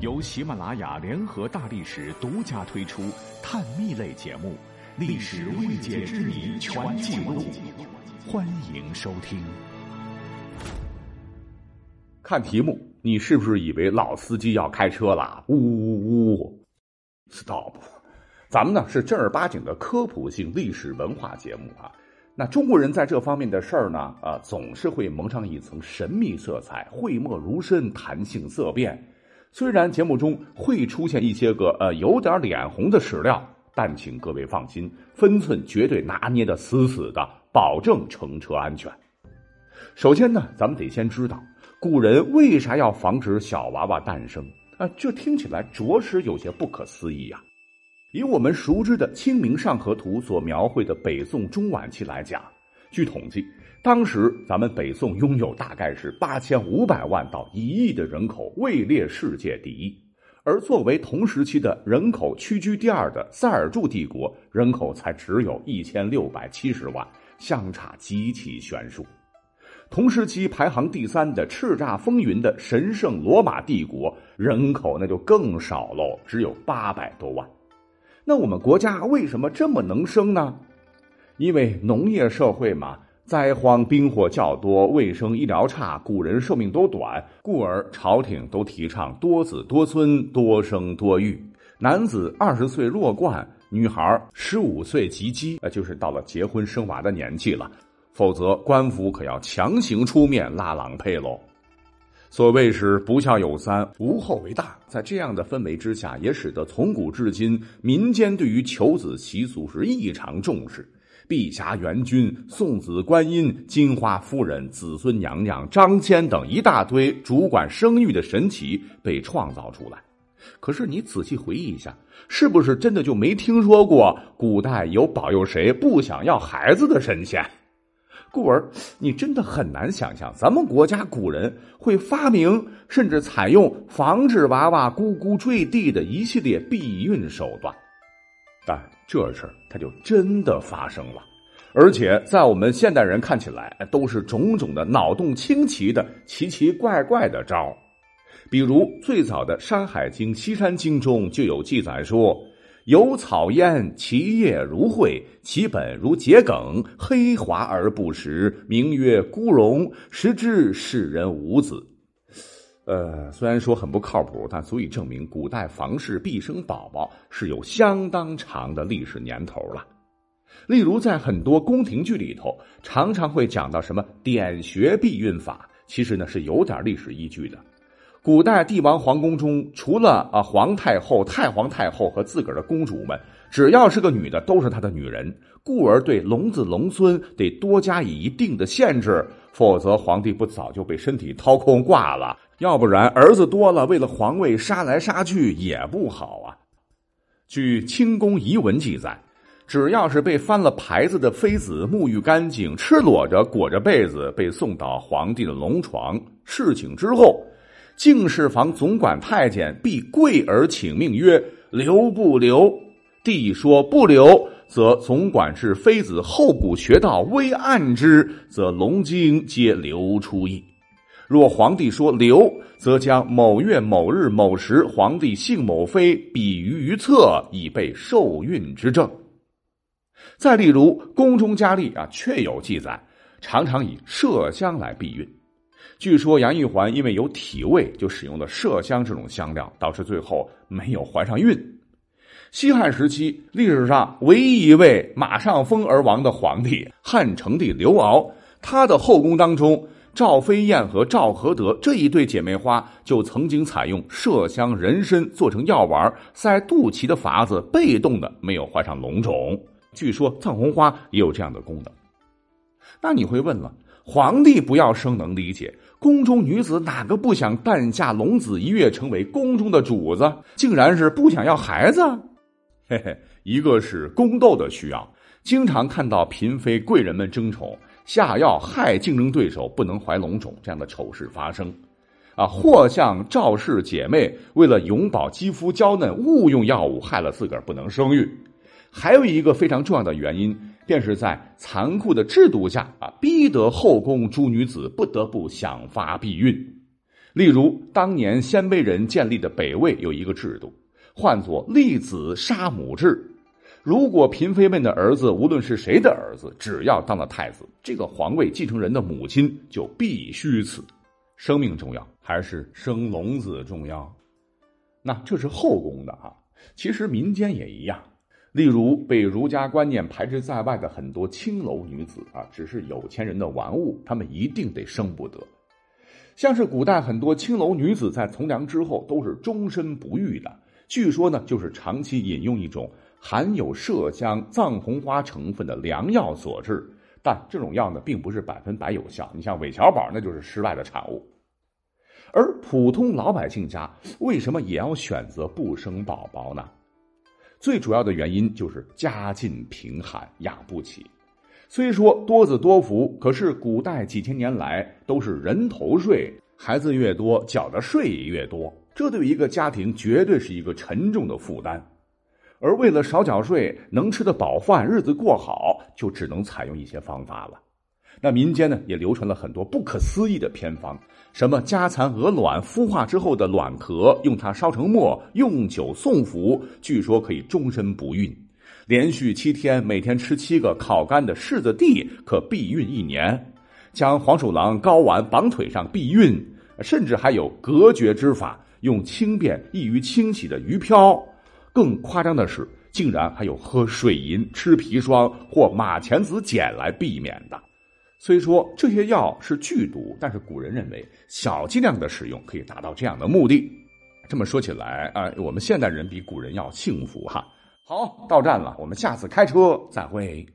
由喜马拉雅联合大历史独家推出探秘类节目《历史未解之谜全记录》，欢迎收听。看题目，你是不是以为老司机要开车了？呜呜呜！Stop！咱们呢是正儿八经的科普性历史文化节目啊。那中国人在这方面的事儿呢，啊，总是会蒙上一层神秘色彩，讳莫如深，谈性色变。虽然节目中会出现一些个呃有点脸红的史料，但请各位放心，分寸绝对拿捏的死死的，保证乘车安全。首先呢，咱们得先知道古人为啥要防止小娃娃诞生啊？这听起来着实有些不可思议呀。以我们熟知的《清明上河图》所描绘的北宋中晚期来讲，据统计，当时咱们北宋拥有大概是八千五百万到一亿的人口，位列世界第一。而作为同时期的人口屈居第二的塞尔柱帝国，人口才只有一千六百七十万，相差极其悬殊。同时期排行第三的叱咤风云的神圣罗马帝国，人口那就更少喽，只有八百多万。那我们国家为什么这么能生呢？因为农业社会嘛，灾荒兵祸较多，卫生医疗差，古人寿命都短，故而朝廷都提倡多子多孙、多生多育。男子二十岁弱冠，女孩十五岁及笄，呃，就是到了结婚生娃的年纪了，否则官府可要强行出面拉郎配喽。所谓是不孝有三，无后为大。在这样的氛围之下，也使得从古至今民间对于求子习俗是异常重视。碧霞元君、送子观音、金花夫人、子孙娘娘、张骞等一大堆主管生育的神奇被创造出来。可是你仔细回忆一下，是不是真的就没听说过古代有保佑谁不想要孩子的神仙？故而，你真的很难想象，咱们国家古人会发明甚至采用防止娃娃咕咕坠地的一系列避孕手段。但这事儿它就真的发生了，而且在我们现代人看起来，都是种种的脑洞清奇的奇奇怪怪的招比如最早的《山海经·西山经》中就有记载说。有草焉，其叶如蕙，其本如桔梗，黑滑而不实，名曰孤荣。食之，世人无子。呃，虽然说很不靠谱，但足以证明古代房事必生宝宝是有相当长的历史年头了。例如，在很多宫廷剧里头，常常会讲到什么点穴避孕法，其实呢是有点历史依据的。古代帝王皇宫中，除了啊皇太后、太皇太后和自个儿的公主们，只要是个女的，都是他的女人。故而对龙子龙孙得多加以一定的限制，否则皇帝不早就被身体掏空挂了？要不然儿子多了，为了皇位杀来杀去也不好啊。据清宫遗文记载，只要是被翻了牌子的妃子，沐浴干净，赤裸着裹着被子，被送到皇帝的龙床侍寝之后。敬事房总管太监必跪而请命曰：“留不留？”帝说：“不留，则总管是妃子后骨穴道微按之，则龙精皆流出矣。若皇帝说留，则将某月某日某时皇帝姓某妃比于于侧，以备受孕之证。”再例如，宫中佳丽啊，确有记载，常常以麝香来避孕。据说杨玉环因为有体味，就使用了麝香这种香料，导致最后没有怀上孕。西汉时期，历史上唯一一位马上风而亡的皇帝汉成帝刘骜，他的后宫当中，赵飞燕和赵合德这一对姐妹花就曾经采用麝香、人参做成药丸塞肚脐的法子，被动的没有怀上龙种。据说藏红花也有这样的功能。那你会问了，皇帝不要生能理解。宫中女子哪个不想诞下龙子，一跃成为宫中的主子？竟然是不想要孩子？嘿嘿，一个是宫斗的需要，经常看到嫔妃贵人们争宠，下药害竞争对手不能怀龙种这样的丑事发生，啊，或像赵氏姐妹为了永葆肌肤娇嫩，误用药物害了自个儿不能生育。还有一个非常重要的原因。便是在残酷的制度下啊，逼得后宫诸女子不得不想法避孕。例如，当年鲜卑人建立的北魏有一个制度，唤作“立子杀母制”。如果嫔妃们的儿子，无论是谁的儿子，只要当了太子，这个皇位继承人的母亲就必须死。生命重要还是生龙子重要？那这是后宫的啊。其实民间也一样。例如，被儒家观念排斥在外的很多青楼女子啊，只是有钱人的玩物，她们一定得生不得。像是古代很多青楼女子在从良之后都是终身不育的，据说呢，就是长期饮用一种。含有麝香、藏红花成分的良药所致，但这种药呢，并不是百分百有效。你像韦小宝，那就是失败的产物。而普通老百姓家为什么也要选择不生宝宝呢？最主要的原因就是家境贫寒，养不起。虽说多子多福，可是古代几千年来都是人头税，孩子越多，缴的税也越多，这对一个家庭绝对是一个沉重的负担。而为了少缴税，能吃得饱饭，日子过好，就只能采用一些方法了。那民间呢，也流传了很多不可思议的偏方，什么家蚕鹅卵孵化之后的卵壳，用它烧成末，用酒送服，据说可以终身不孕。连续七天，每天吃七个烤干的柿子地，可避孕一年。将黄鼠狼睾丸绑腿上避孕，甚至还有隔绝之法，用轻便易于清洗的鱼漂。更夸张的是，竟然还有喝水银、吃砒霜或马钱子碱来避免的。虽说这些药是剧毒，但是古人认为小剂量的使用可以达到这样的目的。这么说起来啊，我们现代人比古人要幸福哈。好，到站了，我们下次开车再会。